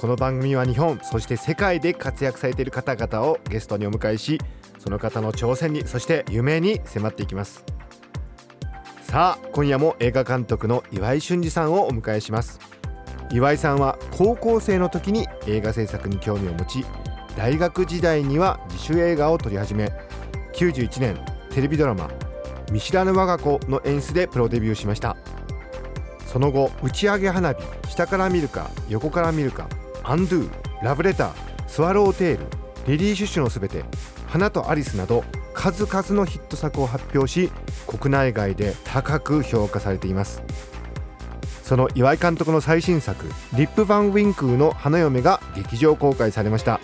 この番組は日本そして世界で活躍されている方々をゲストにお迎えしその方の挑戦にそして夢に迫っていきます。さあ今夜も映画監督の岩井俊二さんをお迎えします。岩井さんは高校生の時に映画制作に興味を持ち大学時代には自主映画を撮り始め91年テレビドラマ「見知らぬ我が子」の演出でプロデビューしました。その後打ち上げ花火下から見るか横から見るか undo Love Letter スワロウテイルリリイ・シュシュのすべて花とアリスなど数々のヒット作を発表し国内外で高く評価されています。その岩井監督の最新作「リップ・ヴァン・ウィンクルの花嫁」が劇場公開されました。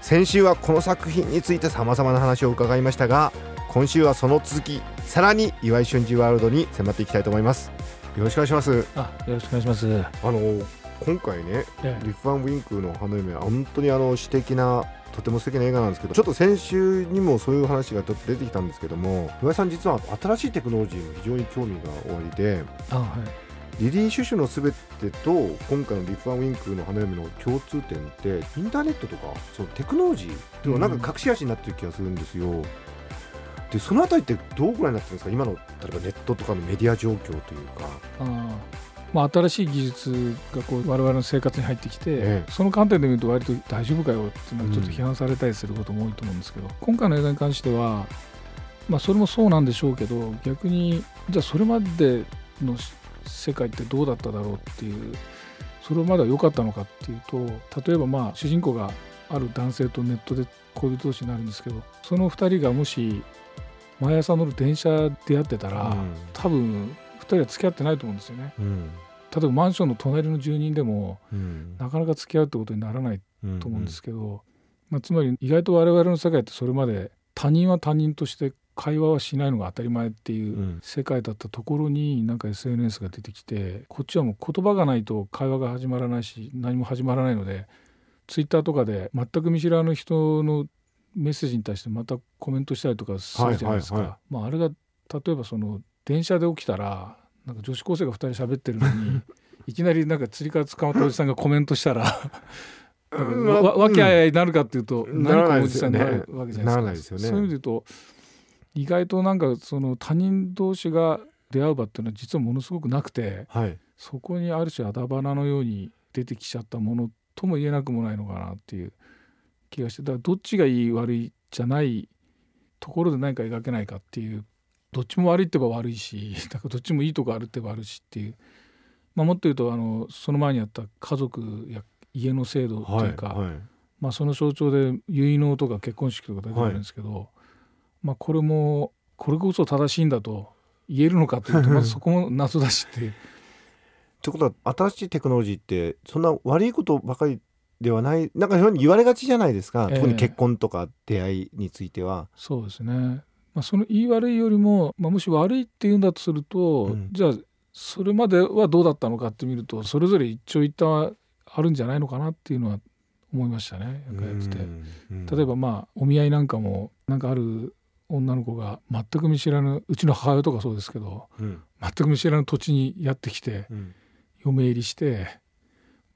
先週はこの作品についてさまざまな話を伺いましたが今週はその続きさらに岩井俊二ワールドに迫っていきたいと思います。よろしくお願いします。あよろしくお願いします。あの今回ね、ええ。リップ・ヴァン・ウィンクルの花嫁は本当にあの詩的なとても素敵な映画なんですけどちょっと先週にもそういう話がちょっと出てきたんですけども岩井さん実は新しいテクノロジーに非常に興味がおありであはい。リリイ・シュシュのすべてと今回のリップ・ヴァン・ウィンクルの花嫁の共通点ってインターネットとかそのテクノロジーっていうのはなんか隠し味になってる気がするんですよ。でそのあたりってどうご覧になってるんですか？今の例えばネットとかのメディア状況というか。まあ、新しい技術がこう我々の生活に入ってきて、えその観点で見ると割と大丈夫かよっていうのはちょっと批判されたりすることも多いと思うんですけど、今回の映画に関しては、まあ、それもそうなんでしょうけど逆にじゃあそれまでのし世界ってどうだっただろうっていうそれまでは良かったのかっていうと例えばまあ主人公がある男性とネットで恋人同士になるんですけどその2人がもし毎朝乗る電車で出会ってたら、うん。多分2人は付き合ってないと思うんですよね。うん。例えばマンションの隣の住人でもうん。なかなか付き合うってことにならないと思うんですけど、まあ、つまり意外と我々の世界ってそれまで他人は他人として会話はしないのが当たり前っていううん。世界だったところになんか SNS が出てきてこっちはもう言葉がないと会話が始まらないし何も始まらないのでツイッターとかで全く見知らぬ人のメッセージに対してまたコメントしたりとかするじゃないですか。はいはいはまあ、あれが例えばその電車で起きたらなんか女子高生が2人喋ってるのに いきなりなんか釣り革捕まったおじさんがコメントしたら なんかうん。わあいあいになるかっていうと、うん何かおじさんになるわけじゃないですか。そういう意味で言うと意外となんかその他人同士が出会う場っていうのは実はものすごくなくてはい。そこにある種あだ花のように出てきちゃったものとも言えなくもないのかなっていう気がしてだからどっちがいい悪いじゃないところで何か描けないかっていうどっちも悪いって言えば悪いし だからどっちもいいとこあるって言えばあるしっていう、まあ、もっと言うとあのその前にあった家族や家の制度というか、はいはい。まあ、その象徴で結納とか結婚式とか出てくるんですけど、まあ、これもこれこそ正しいんだと言えるのかというと まずそこも謎だしっていう。ってことは新しいテクノロジーってそんな悪いことばかりではないなんか非常に言われがちじゃないですか、ええ。特に結婚とか出会いについては。そうですね、まあ、その言い悪いよりも、まあ、もし悪いっていうんだとすると、うん。じゃあそれまではどうだったのかって見るとそれぞれ一長一短あるんじゃないのかなっていうのは思いましたね。やってて。うん。例えばまあお見合いなんかもなんかある女の子が全く見知らぬうちの母親とかそうですけどうん。全く見知らぬ土地にやってきてうん。嫁入りして、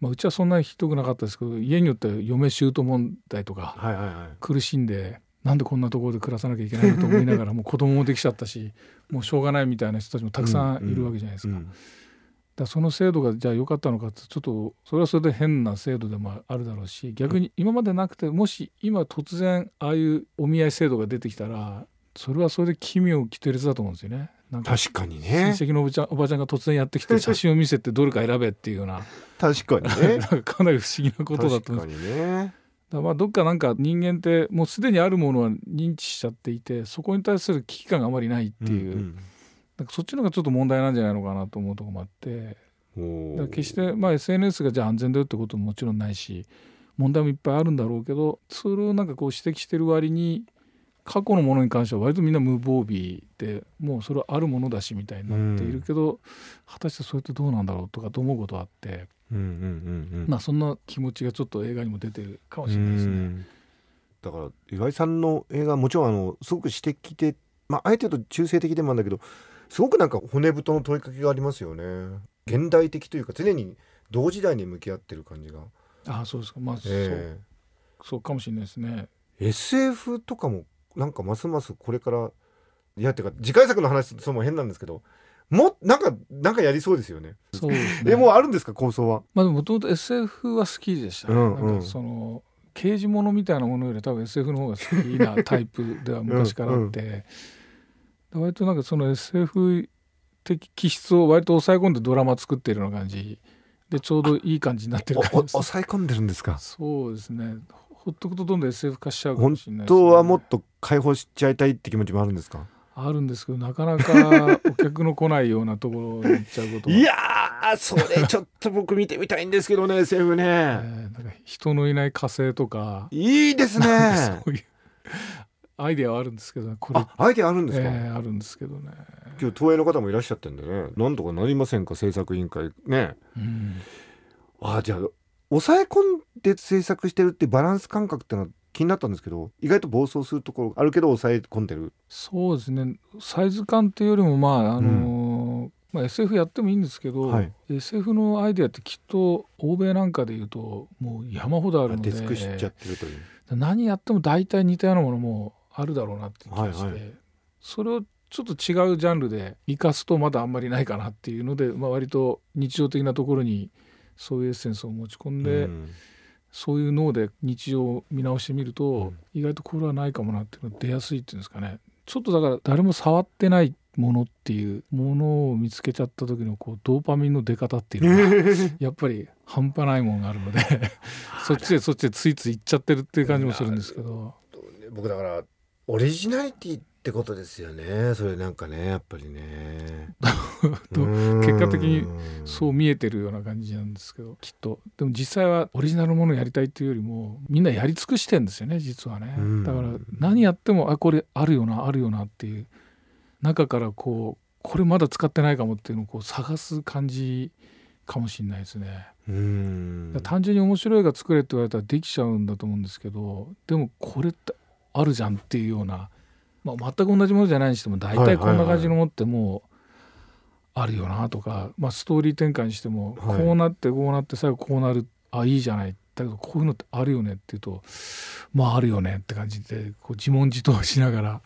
まあ、うちはそんなにひどくなかったですけど家によっては嫁姑問題とかはいはいはい。苦しんでなんでこんなところで暮らさなきゃいけないのと思いながらもう子供もできちゃったし もうしょうがないみたいな人たちもたくさんいるわけじゃないですか。うんだからその制度がじゃあ良かったのかってちょっとそれはそれで変な制度でもあるだろうし逆に今までなくてもし今突然ああいうお見合い制度が出てきたらそれはそれで奇妙奇烈だと思うんですよね。か確かに親ね戚のおばちゃんおばちゃんが突然やってきて写真を見せてどれか選べっていうような。確かにね。かかなり不思議なことだと思う。んです確かにねまあどっかなんか人間ってもうすでにあるものは認知しちゃっていてそこに対する危機感があまりないっていう、んなんかそっちの方がちょっと問題なんじゃないのかなと思うところもあって。決してまあ SNS がじゃあ安全だよってことももちろんないし問題もいっぱいあるんだろうけどそれをなんかこう指摘してる割に過去のものに関しては割とみんな無防備でもうそれはあるものだしみたいになっているけど、果たしてそれってどうなんだろうとかと思うことはあって、うんうんうんうんまあそんな気持ちがちょっと映画にも出てるかもしれないですね。うん。だから岩井さんの映画もちろんあのすごく指摘で、まあ、あえて言うと中性的でもあるんだけどすごくなんか骨太の問いかけがありますよね。現代的というか常に同時代に向き合ってる感じが、ああそうですか。まあ、えそうそうかもしれないですね。え SF とかもなんかますますこれからいやっていうか次回作の話そのも変なんですけどもなんかなんかやりそうですよね。そうですね。えもうあるんですか構想は？まあでももともと SF は好きでしたね、うんうん。なんかその刑事ものみたいなものより多分 SF の方が好きなタイプでは昔からあって。で割となんかその SF 的気質を割と抑え込んでドラマ作ってるような感じ。でちょうどいい感じになってる感じです。抑え込んでるんですか？そうですね。ほっとくとどんどん SF 化しちゃうかも本しれないです、当はもっと解放しちゃいたいって気持ちもあるんですか？あるんですけどなかなか お客の来ないようなところに行っちゃうことがいやーそれちょっと僕見てみたいんですけどね SF えね。ーなんか人のいない火星とか。いいですね。そういうアイデアはあるんですけどねこれ。あアイデアあるんですか、えーあるんですけどね、今日東映の方もいらっしゃってんでね。なんとかなりませんか？制作委員会。ね。うん、あじゃあ抑え込んで制作してるってバランス感覚ってのは気になったんですけど意外と暴走するところあるけど抑え込んでる。そうですね。サイズ感っていうよりもまああのーまあ、SF やってもいいんですけど、はい。SF のアイデアってきっと欧米なんかでいうともう山ほどあるので出尽ちゃってるという、何やっても大体似たようなものもあるだろうなっていう気がして、はいはい。それをちょっと違うジャンルで生かすとまだあんまりないかなっていうので、まあ、割と日常的なところにそういうエッセンスを持ち込んで、うんそういう脳で日常を見直してみると、うん。意外とこれはないかもなっていうのが出やすいっていうんですかね。ちょっとだから誰も触ってないものっていうものを見つけちゃった時のこうドーパミンの出方っていうのがやっぱり半端ないものがあるので そっちでそっちでついつい行っちゃってるっていう感じもするんですけど。僕だからオリジナリティってことですよね。それなんかねやっぱりね 結果的にそう見えてるような感じなんですけどきっと。でも実際はオリジナルものをやりたいっていうよりもみんなやり尽くしてんですよね実はね。うん。だから何やってもあこれあるよなあるよなっていう。中からこうこれまだ使ってないかもっていうのをこう探す感じかもしれないですね。単純に面白い映画作れって言われたらできちゃうんだと思うんですけどでもこれってあるじゃんっていうような、まあ、全く同じものじゃないにしても大体こんな感じのものってもうあるよなとか、まあ、ストーリー展開にしてもはい。こうなってこうなって最後こうなるあいいじゃない。だけどこういうのってあるよねっていうとまああるよねって感じでこう自問自答しながら。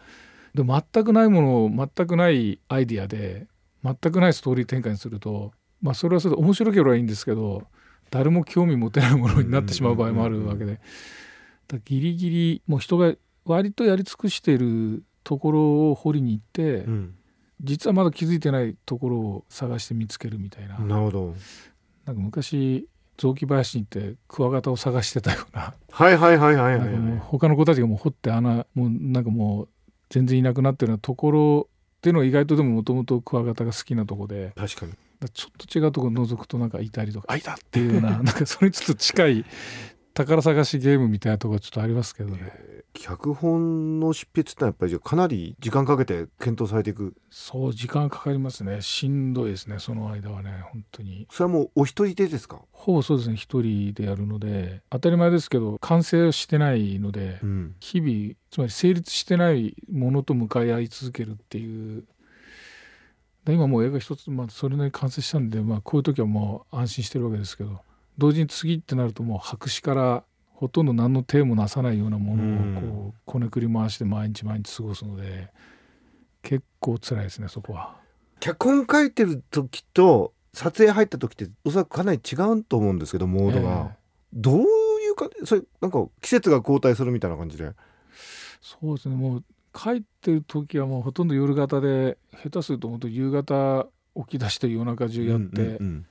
で全くないものを全くないアイディアで全くないストーリー展開にすると、まあ、それはそれで面白ければいいんですけど誰も興味持てないものになってしまう場合もあるわけで。だギリギリもう人が割とやり尽くしているところを掘りに行って、うん実はまだ気づいてないところを探して見つけるみたいな,、なるほど。なんか昔雑木林に行ってクワガタを探してたような。はいはいはいはいはい。なんかもう他の子たちがもう掘って穴もうなんかもう全然いなくなってるようなところっていうのは意外とでももともとクワガタが好きなとこで。確かに。ちょっと違うところ覗くとなんかいたりとか。あいたっていうようななんかそれにちょっと近い宝探しゲームみたいなところがちょっとありますけどね。脚本の執筆ってのはやっぱりじゃあかなり時間かけて検討されていく？そう時間かかりますね。しんどいですねその間はね本当に。それはもうお一人でですか？ほぼそうですね一人でやるので。当たり前ですけど完成してないのでうん。日々つまり成立してないものと向かい合い続けるっていう。で今もう映画一つ、まあ、それなりに完成したんで、まあ、こういう時はもう安心してるわけですけど同時に次ってなるともう白紙からほとんど何の手もなさないようなものをこうこねくり回して毎日毎日過ごすので結構辛いですねそこは。脚本書いてる時と撮影入った時っておそらくかなり違うと思うんですけどモードが、ええ。どういうかそれなんか季節が交代するみたいな感じで。そうですねもう帰ってる時はもうほとんど夜型で下手すると本当夕方起き出して夜中中やって、うんうん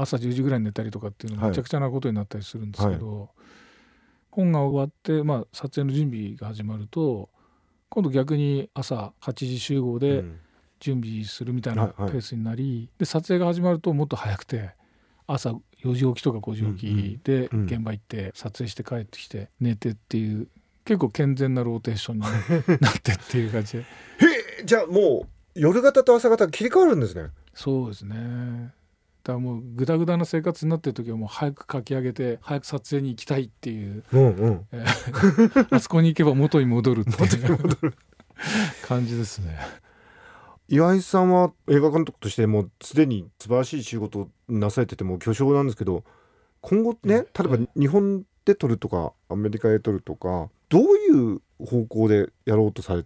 朝10時ぐらいに寝たりとかっていうのはい。めちゃくちゃなことになったりするんですけど、本が終わって、まあ、撮影の準備が始まると今度逆に朝8時集合うん。で準備するみたいなはいはい。ペースになり、で撮影が始まるともっと早くて朝4時起きとか5時起きで現場行って撮影して帰ってきて寝てっていう結構健全なローテーションになってっていう感じで。へえじゃあもう夜型と朝型切り替わるんですね。そうですねだからもうグダグダな生活になってる時はもう早く書き上げて早く撮影に行きたいっていう。うんうん。えー あそこに行けば元に戻るっていう。感じですね。岩井さんは映画監督としてもうすでに素晴らしい仕事をなされててもう巨匠なんですけど今後ね例えば日本で撮るとかアメリカで撮るとかどういう方向でやろうとされ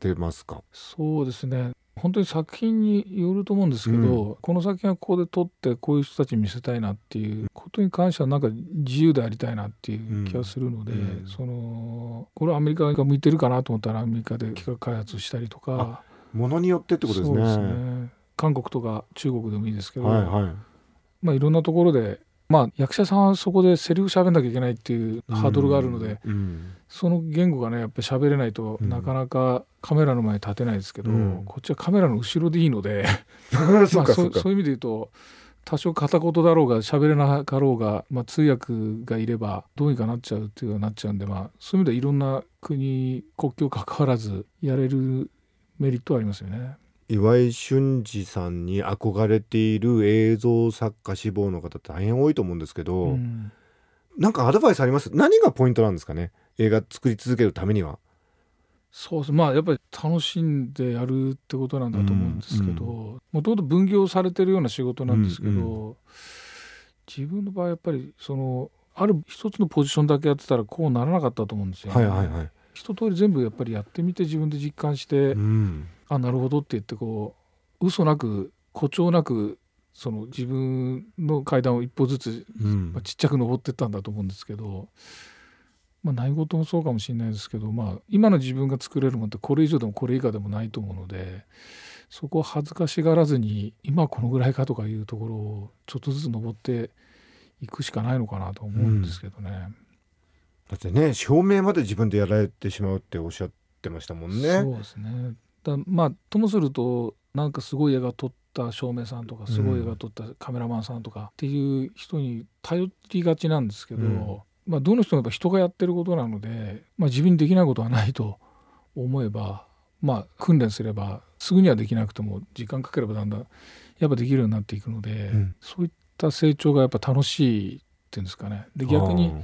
てますか？そうですね本当に作品によると思うんですけど、この作品はここで撮ってこういう人たちに見せたいなっていうことに関してはなんか自由でありたいなっていう気がするので、うん。そのこれはアメリカが向いてるかなと思ったらアメリカで企画開発したりとか。ものによってってことですね。ね。韓国とか中国でもいいですけど、はいはい。まあ、いろんなところで、まあ、役者さんはそこでセリフ喋んなきゃいけないっていうハードルがあるので、うん。その言語がねやっぱり喋れないとうん。なかなかカメラの前に立てないですけど、うん。こっちはカメラの後ろでいいのでまあかそうかそういう意味で言うと多少片言だろうが喋れなかろうが、まあ、通訳がいればどうにかなっちゃうっていうようになっちゃうんで、まあ、そういう意味ではいろんな国国境関わらずやれるメリットはありますよね。岩井俊二さんに憧れている映像作家志望の方大変多いと思うんですけど、うん。なんかアドバイスあります？何がポイントなんですかね？映画作り続けるためには。そうですまあやっぱり楽しんでやるってことなんだと思うんですけどもともと分業されてるような仕事なんですけど、うん自分の場合やっぱりそのある一つのポジションだけやってたらこうならなかったと思うんですよ、はいはいはい、一通り全部やっぱりやってみて自分で実感して、うん、あなるほどって言ってこう嘘なく誇張なくその自分の階段を一歩ずつうんまあ、ちっちゃく登ってったんだと思うんですけど、まあ、何事もそうかもしれないですけど、まあ、今の自分が作れるものってこれ以上でもこれ以下でもないと思うのでそこを恥ずかしがらずに今はこのぐらいかとかいうところをちょっとずつ登っていくしかないのかなと思うんですけどね。だってね照明まで自分でやられてしまうっておっしゃってましたもんね。そうですね。だまあともするとなんかすごい映画撮った照明さんとかすごい映画撮ったカメラマンさんとかっていう人に頼りがちなんですけど、うん。まあどの人もやっぱ人がやってることなので、まあ、自分にできないことはないと思えばまあ訓練すればすぐにはできなくても時間かければだんだんやっぱできるようになっていくので、うん。そういった成長がやっぱ楽しいっていうんですかね。で逆に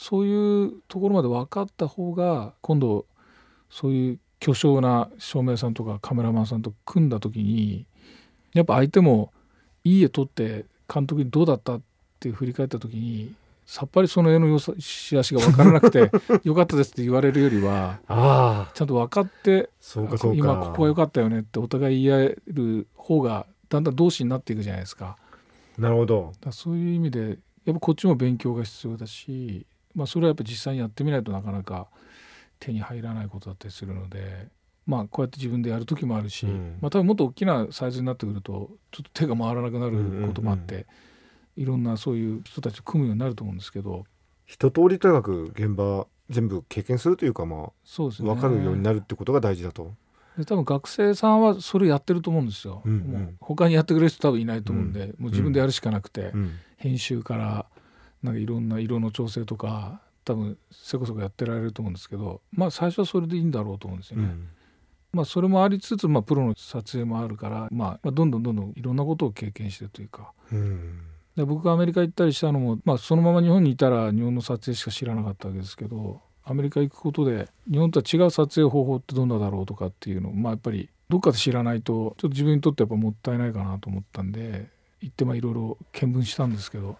そういうところまで分かった方が今度そういう巨匠な照明さんとかカメラマンさんと組んだ時にやっぱ相手もいい絵撮って監督にどうだったって振り返った時にさっぱりその絵の良さし悪しが分からなくて よかったですって言われるよりはああ。ちゃんと分かってそうかそうか。今ここは良かったよねってお互い言い合える方がだんだん同志になっていくじゃないですか。なるほど。そういう意味でやっぱこっちも勉強が必要だし、まあ、それはやっぱ実際にやってみないとなかなか手に入らないことだったりするので、まあ、こうやって自分でやる時もあるし、うん。まあ、多分もっと大きなサイズになってくるとちょっと手が回らなくなることもあって、いろんなそういう人たちと組むようになると思うんですけど一通りとにかく現場全部経験するというかまあそうですね。分かるようになるってことが大事だと、で多分学生さんはそれやってると思うんですよ。うんうん。もう他にやってくれる人多分いないと思うんで、もう自分でやるしかなくて。うん。編集からなんかいろんな色の調整とか多分せこそこやってられると思うんですけどまあ最初はそれでいいんだろうと思うんですよね。うん。まあそれもありつつ、まあ、プロの撮影もあるから、まあ、まあどんどんどんどんいろんなことを経験してるというか。うん。で僕がアメリカ行ったりしたのも、まあ、そのまま日本にいたら日本の撮影しか知らなかったわけですけどアメリカ行くことで日本とは違う撮影方法ってどんなだろうとかっていうのを、まあ、やっぱりどっかで知らないとちょっと自分にとってやっぱもったいないかなと思ったんで行ってまあいろいろ見聞したんですけど、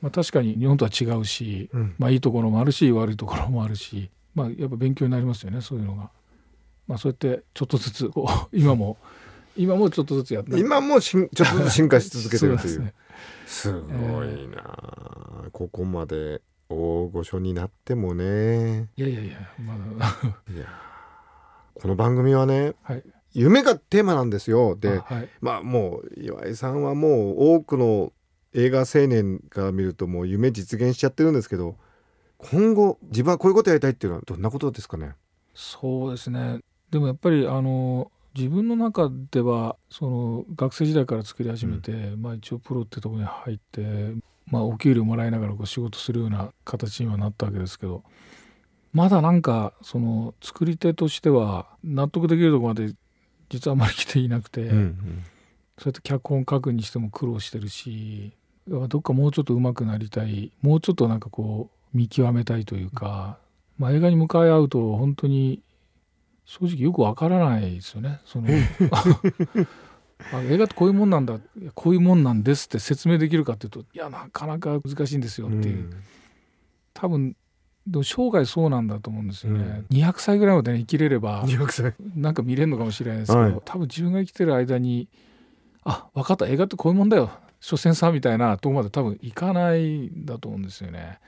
まあ、確かに日本とは違うし、うん。まあ、いいところもあるし悪いところもあるし、まあ、やっぱ勉強になりますよねそういうのが。まあ、そうやってちょっとずつこう 今も今もちょっとずつやって。今もしんちょっとずつ進化し続けてるという。ね すごいなあ、ここまで大御所になってもね。いやいやいやまだ。いやこの番組はねはい。夢がテーマなんですよ。であはい。まあもう岩井さんはもう多くの映画青年から見るともう夢実現しちゃってるんですけど今後自分はこういうことやりたいっていうのはどんなことですかね？そうですね。でもやっぱりあの自分の中ではその学生時代から作り始めて、うん、まあ、一応プロってとこに入って、まあ、お給料もらいながらこう仕事するような形にはなったわけですけどまだなんかその作り手としては納得できるとこまで実はあまり来ていなくて、うんうん、そうやって脚本書くにしても苦労してるしどっかもうちょっと上手くなりたいもうちょっとなんかこう見極めたいというか、まあ、映画に向かい合うと本当に正直よくわからないですよね。その 映画ってこういうもんなんだこういうもんなんですって説明できるかっていうといやなかなか難しいんですよっていう、うん、多分でも生涯そうなんだと思うんですよね、うん、200歳ぐらいまで、ね、生きれればなんか見れるのかもしれないですけど、はい、多分自分が生きてる間にあ分かった映画ってこういうもんだよ所詮さみたいなとこまで多分いかないんだと思うんですよね。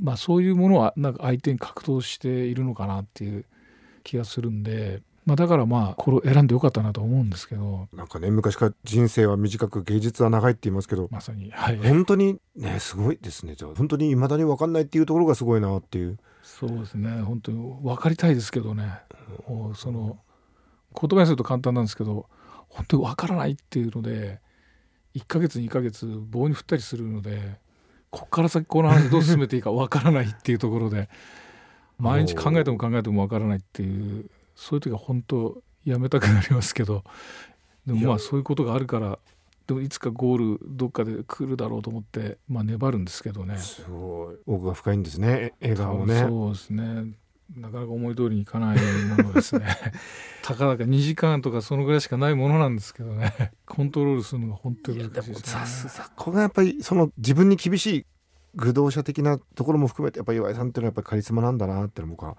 まあそういうものはなんか相手に格闘しているのかなっていう気がするんで。まあ、だからまあこれを選んでよかったなと思うんですけど。なんかね昔から人生は短く芸術は長いって言いますけどまさに、はい、本当にねすごいですね。じゃあ本当にいまだに分かんないっていうところがすごいなっていう。そうですね。本当に分かりたいですけどね、うん、その言葉にすると簡単なんですけど本当に分からないっていうので1か月2か月棒に振ったりするのでここから先この話どう進めていいか分からないっていうところで 毎日考えても考えても分からないっていうそういう時は本当やめたくなりますけどでもまあそういうことがあるからでもいつかゴールどっかで来るだろうと思ってまあ粘るんですけどね。すごい。奥が深いんですね映画もね。そうですねなかなか思い通りにいかないものですね。たかだか2時間とかそのぐらいしかないものなんですけどね。コントロールするのが本当に難しいですね。ここがやっぱりその自分に厳しい愚道者的なところも含めてやっぱり岩井さんっていうのはやっぱりカリスマなんだなって僕は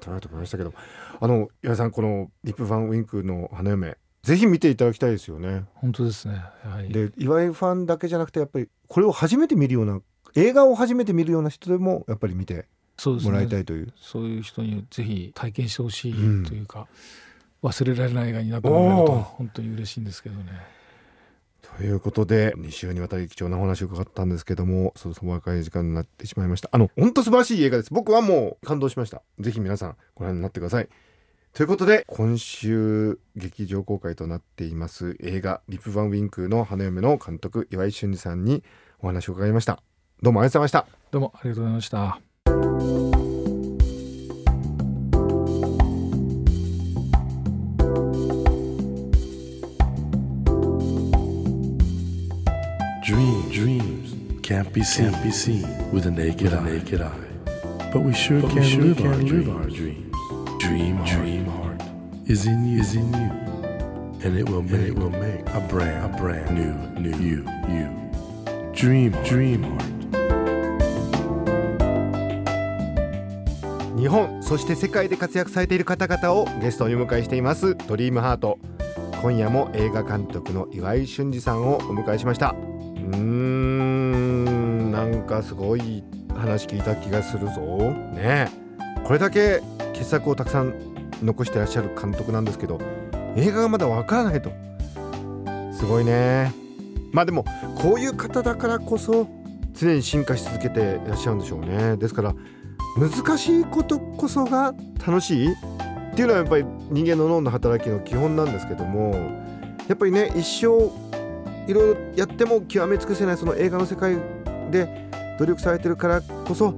捉えて思いましたけどあの岩井さんこの「リップ・ファン・ウィンク」の花嫁ぜひ見ていただきたいですよね。本当ですね、はい、で岩井ファンだけじゃなくてやっぱりこれを初めて見るような映画を初めて見るような人でもやっぱり見てもらいたいという。そう、ね,、いう人にぜひ体験してほしいというか、うん、忘れられない映画になってもらえると本当に嬉しいんですけどね。ということで2週にわたり貴重なお話を伺ったんですけどもそろそろ若い時間になってしまいました。あの本当素晴らしい映画です。僕はもう感動しました。ぜひ皆さんご覧になってください。ということで今週劇場公開となっています映画「リップ・バン・ウィンク」の花嫁の監督岩井俊二さんにお話を伺いました。どうもありがとうございました。どうもありがとうございました can't be seen, can't be seen with a naked, with a naked eye. But we sure but can, we sure live, can our live our dreams. Dream, dream heart, is in you, is in you, and it will make, it will make a brand, a brand new, new you, you. Dream, dream heart. 日本そして世界で活躍されている方々をゲストにお迎えしています。ドリームハート。今夜も映画監督の岩井俊二さんをお迎えしました。うーん。なんかすごい話聞いた気がするぞ。ねこれだけ傑作をたくさん残してらっしゃる監督なんですけど映画がまだわからないと。すごいね。まあでもこういう方だからこそ常に進化し続けていらっしゃるんでしょうね。ですから難しいことこそが楽しいっていうのはやっぱり人間の脳の働きの基本なんですけどもやっぱりね一生いろいろやっても極め尽くせないその映画の世界で努力されてるからこそ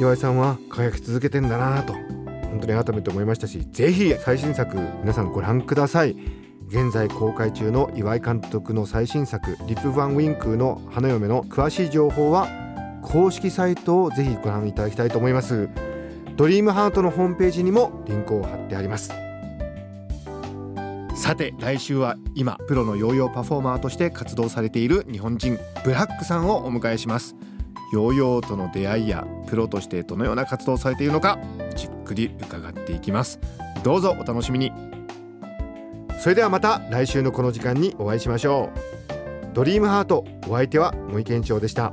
岩井さんは輝き続けてんだなと本当に改めて思いましたしぜひ最新作皆さんご覧ください。現在公開中の岩井監督の最新作「リップ・ヴァン・ウィンクの花嫁」の詳しい情報は公式サイトをぜひご覧いただきたいと思います。ドリームハートのホームページにもリンクを貼ってあります。さて来週は今プロのヨーヨーパフォーマーとして活動されている日本人ブラックさんをお迎えします。ヨーヨーとの出会いやプロとしてどのような活動をされているのかじっくり伺っていきます。どうぞお楽しみに。それではまた来週のこの時間にお会いしましょう。ドリームハートお相手は森健長でした。